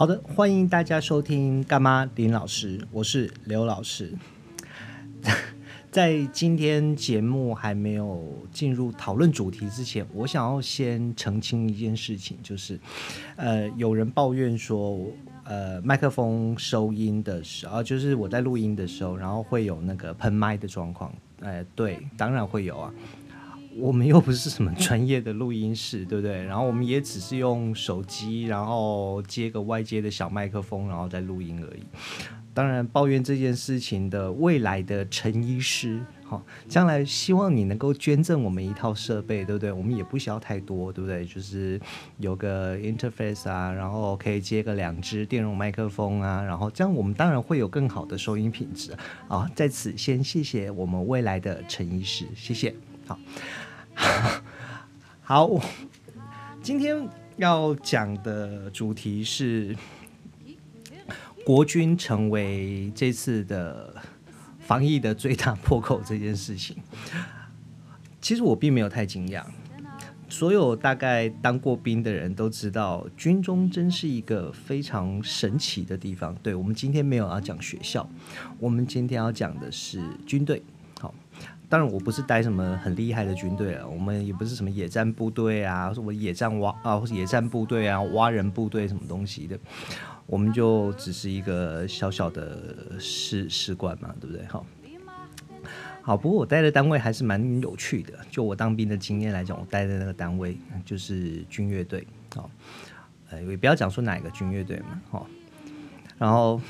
好的，欢迎大家收听干妈林老师，我是刘老师。在今天节目还没有进入讨论主题之前，我想要先澄清一件事情，就是，呃，有人抱怨说，呃，麦克风收音的时候，就是我在录音的时候，然后会有那个喷麦的状况。哎，对，当然会有啊。我们又不是什么专业的录音室，对不对？然后我们也只是用手机，然后接个外接的小麦克风，然后再录音而已。当然，抱怨这件事情的未来的陈医师，好，将来希望你能够捐赠我们一套设备，对不对？我们也不需要太多，对不对？就是有个 interface 啊，然后可以接个两只电容麦克风啊，然后这样我们当然会有更好的收音品质啊。在此先谢谢我们未来的陈医师，谢谢。好，好，今天要讲的主题是国军成为这次的防疫的最大破口这件事情。其实我并没有太惊讶，所有大概当过兵的人都知道，军中真是一个非常神奇的地方。对我们今天没有要讲学校，我们今天要讲的是军队。好当然，我不是带什么很厉害的军队啊，我们也不是什么野战部队啊，什么野战挖啊，或者野战部队啊，挖人部队什么东西的，我们就只是一个小小的士士官嘛，对不对？好，好，不过我待的单位还是蛮有趣的。就我当兵的经验来讲，我待的那个单位就是军乐队，好，呃，也不要讲说哪个军乐队嘛，好，然后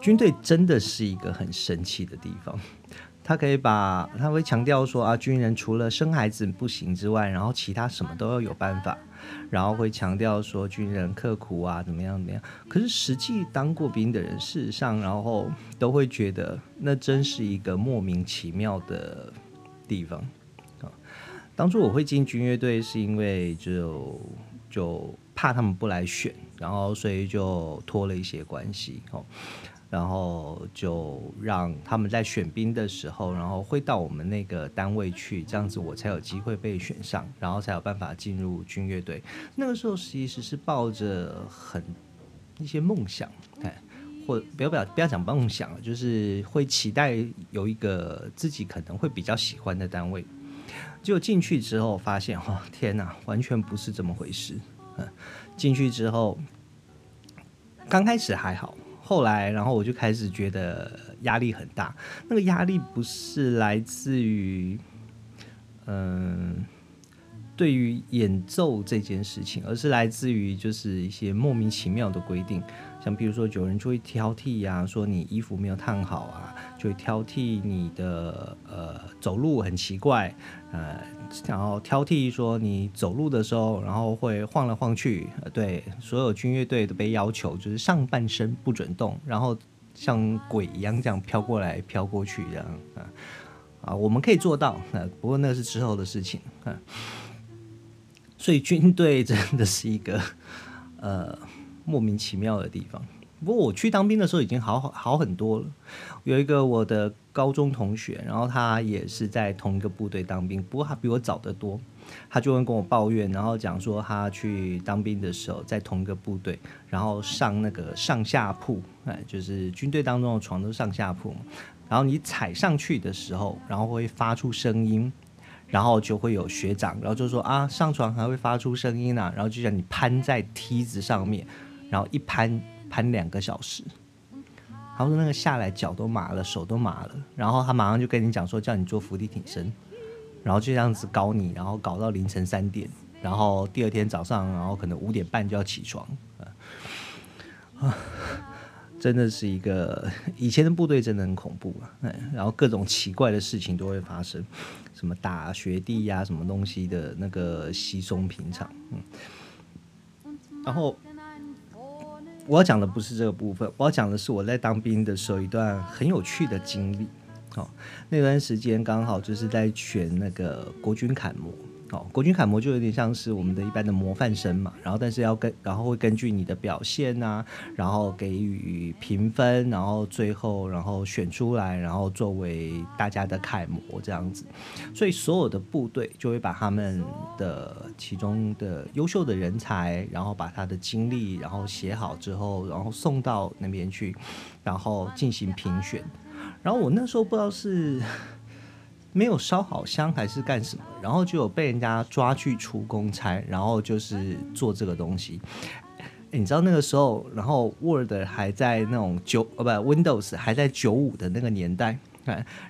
军队真的是一个很神奇的地方。他可以把，他会强调说啊，军人除了生孩子不行之外，然后其他什么都要有办法，然后会强调说军人刻苦啊，怎么样怎么样。可是实际当过兵的人，事实上，然后都会觉得那真是一个莫名其妙的地方啊。当初我会进军乐队，是因为就就怕他们不来选，然后所以就托了一些关系哦。然后就让他们在选兵的时候，然后会到我们那个单位去，这样子我才有机会被选上，然后才有办法进入军乐队。那个时候其实是抱着很一些梦想，哎，或不要不要不要讲梦想，就是会期待有一个自己可能会比较喜欢的单位。就进去之后发现，哦，天哪，完全不是这么回事。进去之后，刚开始还好。后来，然后我就开始觉得压力很大。那个压力不是来自于，嗯，对于演奏这件事情，而是来自于就是一些莫名其妙的规定。像比如说，有人就会挑剔呀，说你衣服没有烫好啊，就会挑剔你的呃走路很奇怪，呃，然后挑剔说你走路的时候，然后会晃来晃去。对，所有军乐队都被要求就是上半身不准动，然后像鬼一样这样飘过来飘过去这样啊啊，我们可以做到，呃，不过那是之后的事情啊。所以军队真的是一个呃。莫名其妙的地方。不过我去当兵的时候已经好好好很多了。有一个我的高中同学，然后他也是在同一个部队当兵，不过他比我早得多。他就会跟我抱怨，然后讲说他去当兵的时候在同一个部队，然后上那个上下铺，哎，就是军队当中的床都上下铺嘛，然后你踩上去的时候，然后会发出声音。然后就会有学长，然后就说啊，上床还会发出声音呢，然后就叫你攀在梯子上面。然后一攀攀两个小时，他说那个下来脚都麻了，手都麻了。然后他马上就跟你讲说，叫你做伏地挺身，然后就这样子搞你，然后搞到凌晨三点，然后第二天早上，然后可能五点半就要起床。啊，真的是一个 以前的部队真的很恐怖啊。然后各种奇怪的事情都会发生，什么打学弟呀，什么东西的那个稀松平常。嗯，然后。我要讲的不是这个部分，我要讲的是我在当兵的时候一段很有趣的经历。哦，那段时间刚好就是在选那个国军楷模，哦，国军楷模就有点像是我们的一般的模范生嘛，然后但是要跟，然后会根据你的表现呐，然后给予评分，然后最后然后选出来，然后作为大家的楷模这样子，所以所有的部队就会把他们的其中的优秀的人才，然后把他的经历，然后写好之后，然后送到那边去，然后进行评选，然后我那时候不知道是。没有烧好香还是干什么，然后就有被人家抓去出公差，然后就是做这个东西。你知道那个时候，然后 Word 还在那种九呃不 Windows 还在九五的那个年代，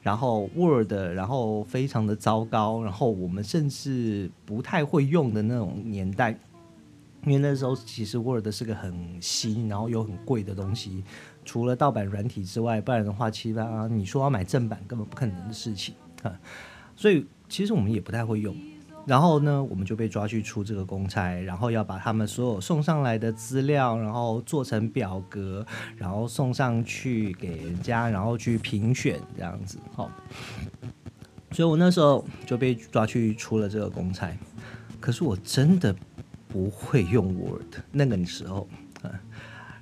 然后 Word 然后非常的糟糕，然后我们甚至不太会用的那种年代，因为那时候其实 Word 是个很新然后又很贵的东西，除了盗版软体之外，不然的话，其实啊你说要买正版根本不可能的事情。所以其实我们也不太会用，然后呢，我们就被抓去出这个公差，然后要把他们所有送上来的资料，然后做成表格，然后送上去给人家，然后去评选这样子。好，所以我那时候就被抓去出了这个公差，可是我真的不会用 Word 那个时候，嗯，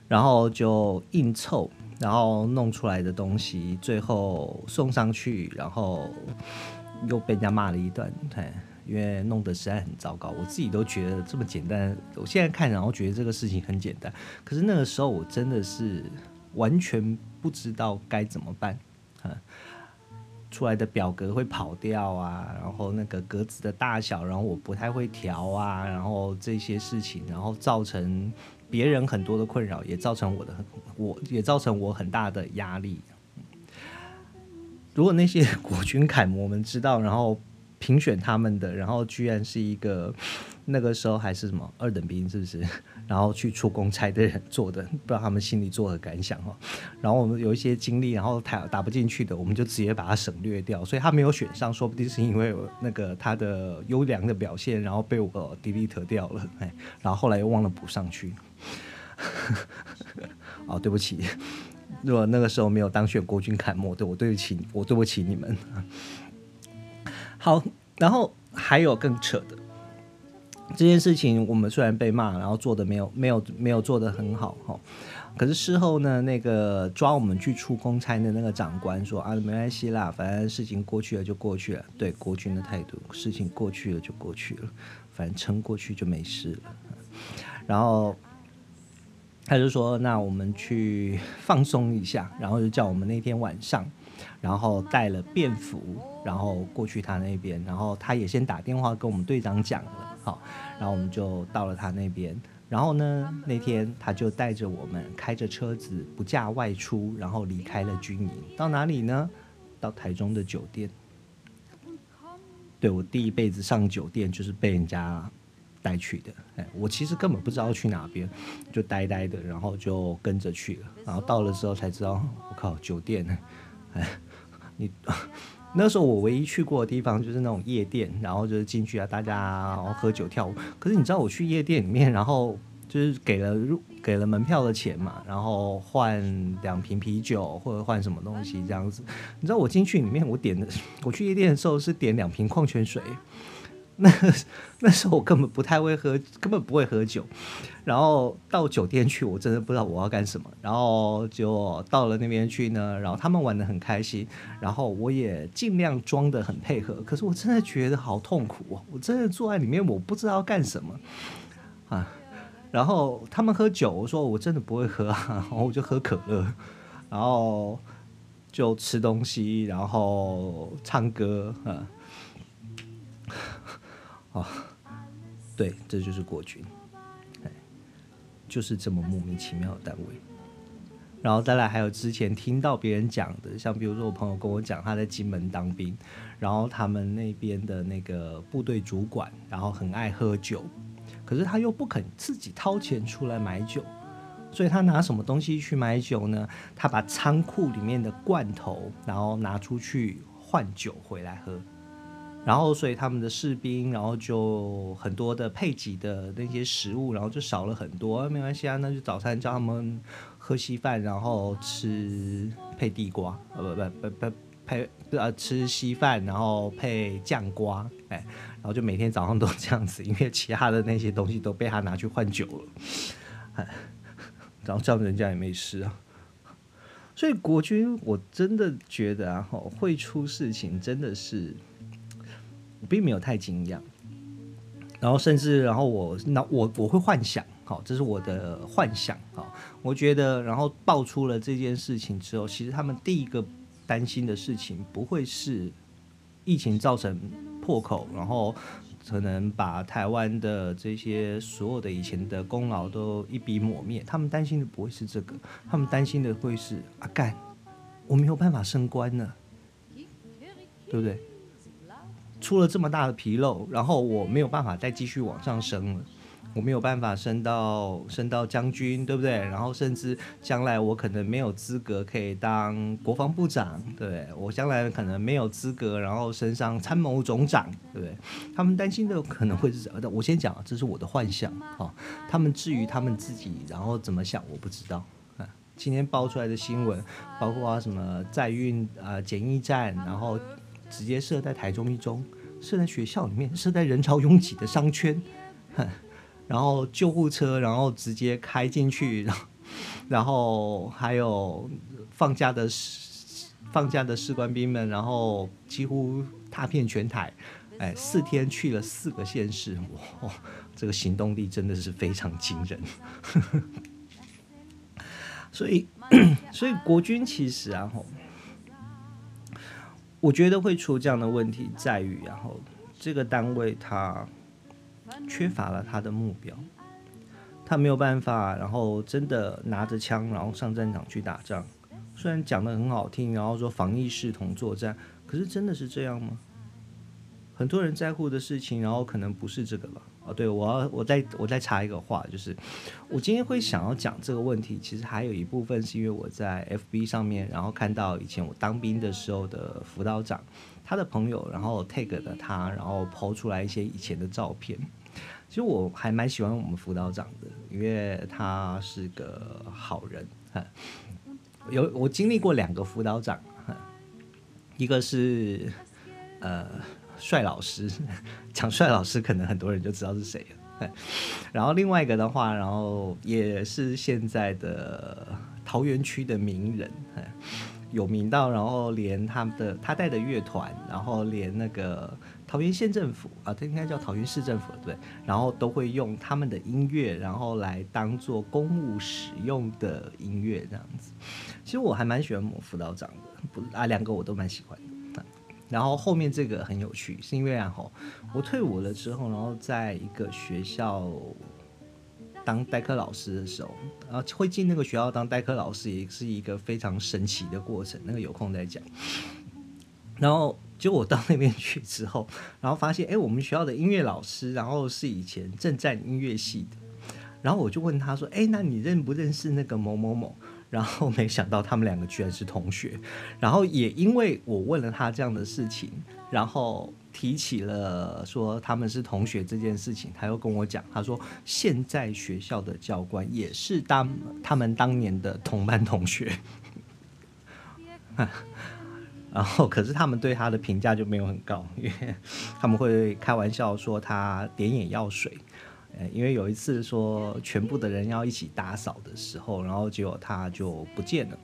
然后就硬凑。然后弄出来的东西，最后送上去，然后又被人家骂了一段，对，因为弄得实在很糟糕。我自己都觉得这么简单，我现在看，然后觉得这个事情很简单，可是那个时候我真的是完全不知道该怎么办，啊，出来的表格会跑掉啊，然后那个格子的大小，然后我不太会调啊，然后这些事情，然后造成。别人很多的困扰，也造成我的，我也造成我很大的压力。如果那些国军楷模们知道，然后评选他们的，然后居然是一个那个时候还是什么二等兵，是不是？然后去出公差的人做的，不知道他们心里作何感想哈。然后我们有一些经历，然后他打不进去的，我们就直接把它省略掉。所以他没有选上，说不定是因为那个他的优良的表现，然后被我 delete 掉了，哎，然后后来又忘了补上去。哦，对不起，如果那个时候没有当选国军楷模，对我对不起，我对不起你们。好，然后还有更扯的这件事情，我们虽然被骂，然后做的没有没有没有做的很好哈，可是事后呢，那个抓我们去出公差的那个长官说啊，没关系啦，反正事情过去了就过去了。对国军的态度，事情过去了就过去了，反正撑过去就没事了。然后。他就说：“那我们去放松一下，然后就叫我们那天晚上，然后带了便服，然后过去他那边，然后他也先打电话跟我们队长讲了，好，然后我们就到了他那边，然后呢，那天他就带着我们开着车子不驾外出，然后离开了军营，到哪里呢？到台中的酒店。对我第一辈子上酒店就是被人家。”带去的，哎，我其实根本不知道去哪边，就呆呆的，然后就跟着去了，然后到了之后才知道，我靠，酒店，哎，你 那时候我唯一去过的地方就是那种夜店，然后就是进去啊，大家然后喝酒跳舞，可是你知道我去夜店里面，然后就是给了入给了门票的钱嘛，然后换两瓶啤酒或者换什么东西这样子，你知道我进去里面我点的，我去夜店的时候是点两瓶矿泉水。那那时候我根本不太会喝，根本不会喝酒。然后到酒店去，我真的不知道我要干什么。然后就到了那边去呢，然后他们玩的很开心，然后我也尽量装的很配合。可是我真的觉得好痛苦，我真的坐在里面，我不知道干什么啊。然后他们喝酒，我说我真的不会喝啊，然后我就喝可乐，然后就吃东西，然后唱歌啊。哦，对，这就是国军，哎，就是这么莫名其妙的单位。然后再来，还有之前听到别人讲的，像比如说我朋友跟我讲，他在金门当兵，然后他们那边的那个部队主管，然后很爱喝酒，可是他又不肯自己掏钱出来买酒，所以他拿什么东西去买酒呢？他把仓库里面的罐头，然后拿出去换酒回来喝。然后，所以他们的士兵，然后就很多的配给的那些食物，然后就少了很多。没关系啊，那就早餐叫他们喝稀饭，然后吃配地瓜，呃不不不不配呃吃稀饭，然后配酱瓜，哎，然后就每天早上都这样子，因为其他的那些东西都被他拿去换酒了，哎，然后这样人家也没事啊。所以国军，我真的觉得啊，会出事情，真的是我并没有太惊讶。然后甚至，然后我那我我会幻想，好，这是我的幻想，好，我觉得，然后爆出了这件事情之后，其实他们第一个担心的事情不会是疫情造成破口，然后。可能把台湾的这些所有的以前的功劳都一笔抹灭，他们担心的不会是这个，他们担心的会是啊干，我没有办法升官了，对不对？出了这么大的纰漏，然后我没有办法再继续往上升了。我没有办法升到升到将军，对不对？然后甚至将来我可能没有资格可以当国防部长，对我将来可能没有资格，然后升上参谋总长，对不对？他们担心的可能会是什么？我先讲，这是我的幻想啊。他们至于他们自己然后怎么想，我不知道。今天爆出来的新闻，包括什么载运啊检疫站，然后直接设在台中一中，设在学校里面，设在人潮拥挤的商圈，然后救护车，然后直接开进去，然后，然后还有放假的放假的士官兵们，然后几乎踏遍全台，哎，四天去了四个县市，哇，这个行动力真的是非常惊人。所以，所以国军其实啊，吼，我觉得会出这样的问题，在于然后这个单位它。缺乏了他的目标，他没有办法，然后真的拿着枪，然后上战场去打仗。虽然讲的很好听，然后说防疫视同作战，可是真的是这样吗？很多人在乎的事情，然后可能不是这个吧。对我要我再我再插一个话，就是我今天会想要讲这个问题，其实还有一部分是因为我在 FB 上面，然后看到以前我当兵的时候的辅导长，他的朋友，然后 take 的他，然后抛出来一些以前的照片。其实我还蛮喜欢我们辅导长的，因为他是个好人。有我经历过两个辅导长，一个是呃帅老师，讲帅老师可能很多人就知道是谁了。然后另外一个的话，然后也是现在的桃园区的名人，有名到然后连他们的他带的乐团，然后连那个。桃园县政府啊，它应该叫桃园市政府对，然后都会用他们的音乐，然后来当做公务使用的音乐这样子。其实我还蛮喜欢某辅导长的，不啊两个我都蛮喜欢的。然后后面这个很有趣，是因为然后我退伍了之后，然后在一个学校当代课老师的时候，然后会进那个学校当代课老师，也是一个非常神奇的过程。那个有空再讲。然后。就我到那边去之后，然后发现，哎，我们学校的音乐老师，然后是以前正战音乐系的，然后我就问他说，哎，那你认不认识那个某某某？然后没想到他们两个居然是同学，然后也因为我问了他这样的事情，然后提起了说他们是同学这件事情，他又跟我讲，他说现在学校的教官也是当他们当年的同班同学。然后，可是他们对他的评价就没有很高，因为他们会开玩笑说他点眼药水。因为有一次说全部的人要一起打扫的时候，然后结果他就不见了。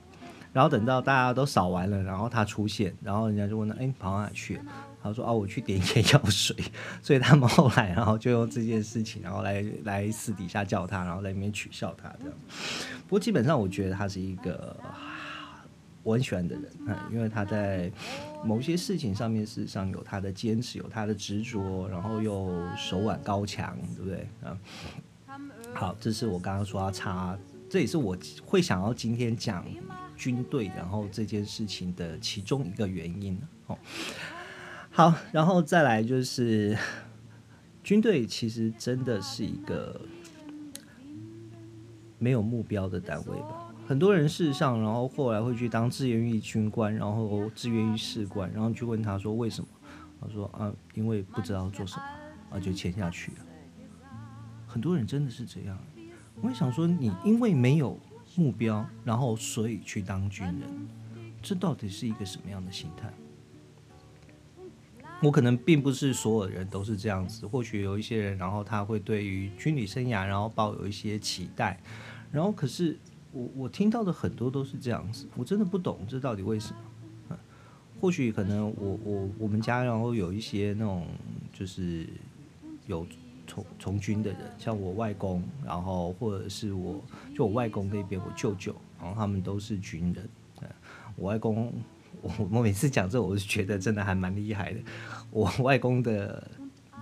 然后等到大家都扫完了，然后他出现，然后人家就问他：“哎，跑哪去？”他说：“哦，我去点眼药水。”所以他们后来，然后就用这件事情，然后来来私底下叫他，然后在里面取笑他这样。不过基本上，我觉得他是一个。我很喜欢的人，嗯因为他在某些事情上面，事实上有他的坚持，有他的执着，然后又手腕高强，对不对？啊，好，这是我刚刚说要插，这也是我会想要今天讲军队，然后这件事情的其中一个原因哦。好，然后再来就是军队，其实真的是一个没有目标的单位吧。很多人事实上，然后后来会去当志愿役军官，然后志愿役士官，然后去问他说为什么？他说啊，因为不知道做什么，啊就签下去了。很多人真的是这样。我也想说，你因为没有目标，然后所以去当军人，这到底是一个什么样的心态？我可能并不是所有人都是这样子，或许有一些人，然后他会对于军旅生涯，然后抱有一些期待，然后可是我我听到的很多都是这样子，我真的不懂这到底为什么。或许可能我我我们家然后有一些那种就是有从从军的人，像我外公，然后或者是我就我外公那边我舅舅，然后他们都是军人。我外公。我我每次讲这，我是觉得真的还蛮厉害的。我外公的，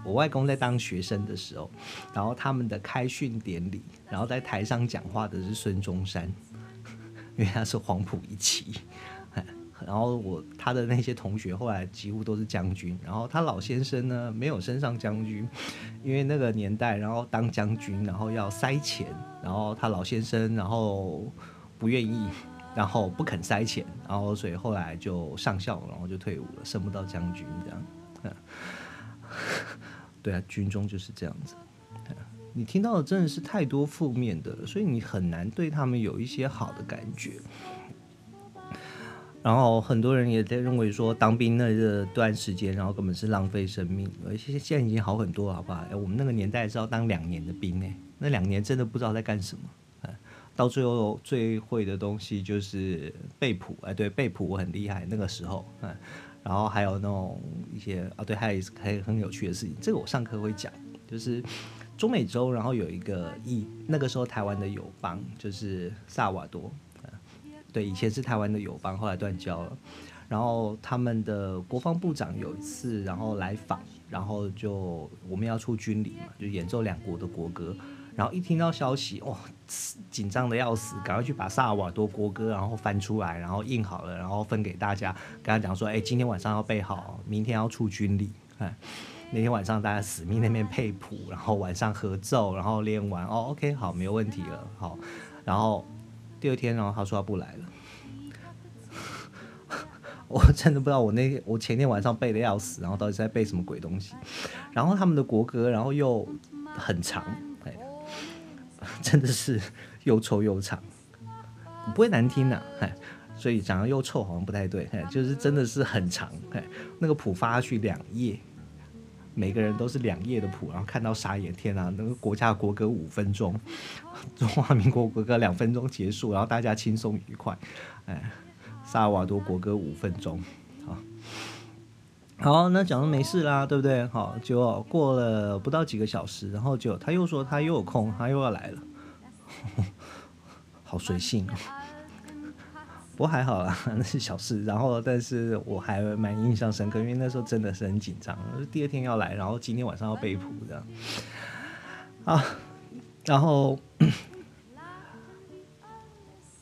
我外公在当学生的时候，然后他们的开训典礼，然后在台上讲话的是孙中山，因为他是黄埔一期。然后我他的那些同学后来几乎都是将军，然后他老先生呢没有升上将军，因为那个年代，然后当将军然后要塞钱，然后他老先生然后不愿意。然后不肯塞钱，然后所以后来就上校，然后就退伍了，升不到将军这样。对啊，军中就是这样子。你听到的真的是太多负面的，所以你很难对他们有一些好的感觉。然后很多人也在认为说，当兵那段时间，然后根本是浪费生命。而且现在已经好很多，好不好？我们那个年代是要当两年的兵呢，那两年真的不知道在干什么。到最后最会的东西就是背谱，哎，对，背谱我很厉害那个时候，嗯，然后还有那种一些啊，对，还有还有很有趣的事情，这个我上课会讲，就是中美洲，然后有一个以那个时候台湾的友邦就是萨瓦多，对，以前是台湾的友邦，后来断交了，然后他们的国防部长有一次然后来访，然后就我们要出军礼嘛，就演奏两国的国歌。然后一听到消息，哇，紧张的要死，赶快去把萨尔瓦多国歌然后翻出来，然后印好了，然后分给大家，跟他讲说，哎，今天晚上要备好，明天要出军礼。哎，那天晚上大家死命那边配谱，然后晚上合奏，然后练完，哦，OK，好，没有问题了，好。然后第二天，然后他说他不来了。我真的不知道我那我前天晚上背的要死，然后到底在背什么鬼东西。然后他们的国歌，然后又很长。真的是又臭又长，不会难听呐，哎，所以讲又臭好像不太对，哎，就是真的是很长，哎，那个谱发下去两页，每个人都是两页的谱，然后看到傻眼，天啊，那个国家国歌五分钟，中华民国国歌两分钟结束，然后大家轻松愉快，哎，萨尔瓦多国歌五分钟。好好，那讲的没事啦，对不对？好，就过了不到几个小时，然后就他又说他又有空，他又要来了，好随性。哦不过还好啦，那是小事。然后，但是我还蛮印象深刻，因为那时候真的是很紧张，第二天要来，然后今天晚上要被捕这样。啊，然后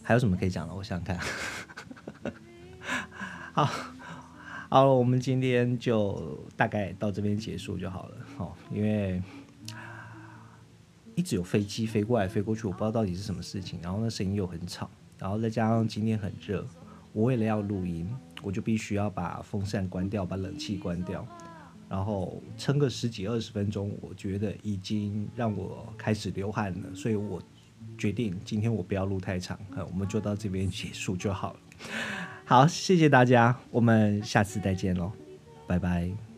还有什么可以讲的？我想想看。好。好了，我们今天就大概到这边结束就好了。好，因为一直有飞机飞过来飞过去，我不知道到底是什么事情。然后那声音又很吵，然后再加上今天很热，我为了要录音，我就必须要把风扇关掉，把冷气关掉，然后撑个十几二十分钟，我觉得已经让我开始流汗了，所以我决定今天我不要录太长，我们就到这边结束就好了。好，谢谢大家，我们下次再见喽，拜拜。